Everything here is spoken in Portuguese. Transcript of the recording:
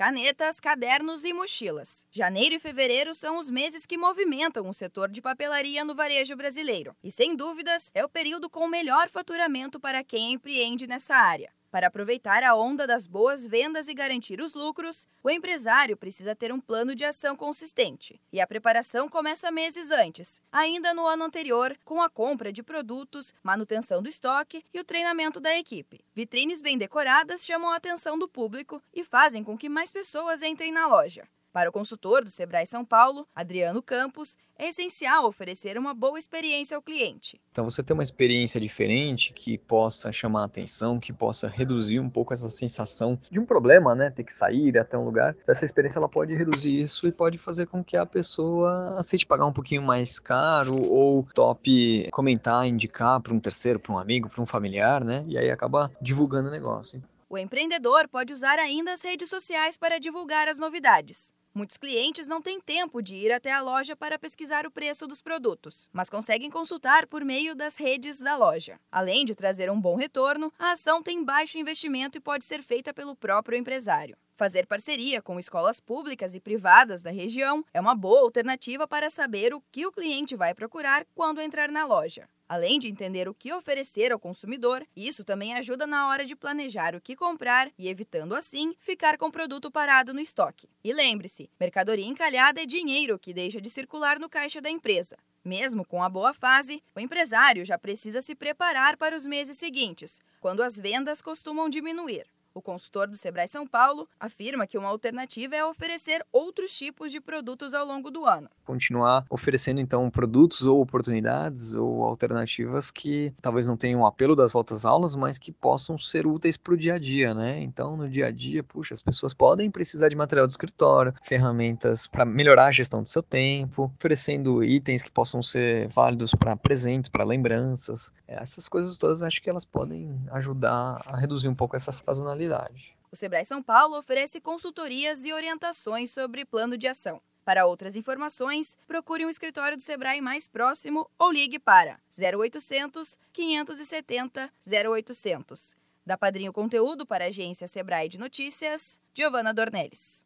canetas, cadernos e mochilas. Janeiro e fevereiro são os meses que movimentam o setor de papelaria no varejo brasileiro. E sem dúvidas, é o período com melhor faturamento para quem empreende nessa área. Para aproveitar a onda das boas vendas e garantir os lucros, o empresário precisa ter um plano de ação consistente. E a preparação começa meses antes, ainda no ano anterior, com a compra de produtos, manutenção do estoque e o treinamento da equipe. Vitrines bem decoradas chamam a atenção do público e fazem com que mais pessoas entrem na loja. Para o consultor do Sebrae São Paulo, Adriano Campos, é essencial oferecer uma boa experiência ao cliente. Então, você ter uma experiência diferente que possa chamar a atenção, que possa reduzir um pouco essa sensação de um problema, né? Ter que sair até um lugar. Essa experiência ela pode reduzir isso e pode fazer com que a pessoa aceite pagar um pouquinho mais caro ou top comentar, indicar para um terceiro, para um amigo, para um familiar, né? E aí acaba divulgando o negócio. O empreendedor pode usar ainda as redes sociais para divulgar as novidades. Muitos clientes não têm tempo de ir até a loja para pesquisar o preço dos produtos, mas conseguem consultar por meio das redes da loja. Além de trazer um bom retorno, a ação tem baixo investimento e pode ser feita pelo próprio empresário. Fazer parceria com escolas públicas e privadas da região é uma boa alternativa para saber o que o cliente vai procurar quando entrar na loja. Além de entender o que oferecer ao consumidor, isso também ajuda na hora de planejar o que comprar e evitando assim ficar com o produto parado no estoque. E lembre-se, mercadoria encalhada é dinheiro que deixa de circular no caixa da empresa. Mesmo com a boa fase, o empresário já precisa se preparar para os meses seguintes, quando as vendas costumam diminuir. O consultor do Sebrae São Paulo afirma que uma alternativa é oferecer outros tipos de produtos ao longo do ano. Continuar oferecendo então produtos ou oportunidades ou alternativas que talvez não tenham o apelo das voltas aulas, mas que possam ser úteis para o dia a dia, né? Então, no dia a dia, puxa, as pessoas podem precisar de material do escritório, ferramentas para melhorar a gestão do seu tempo, oferecendo itens que possam ser válidos para presentes, para lembranças. Essas coisas todas acho que elas podem ajudar a reduzir um pouco essa sazonalidade o Sebrae São Paulo oferece consultorias e orientações sobre plano de ação. Para outras informações, procure um escritório do Sebrae mais próximo ou ligue para 0800 570 0800. Da Padrinho Conteúdo para a agência Sebrae de Notícias, Giovana Dornelles.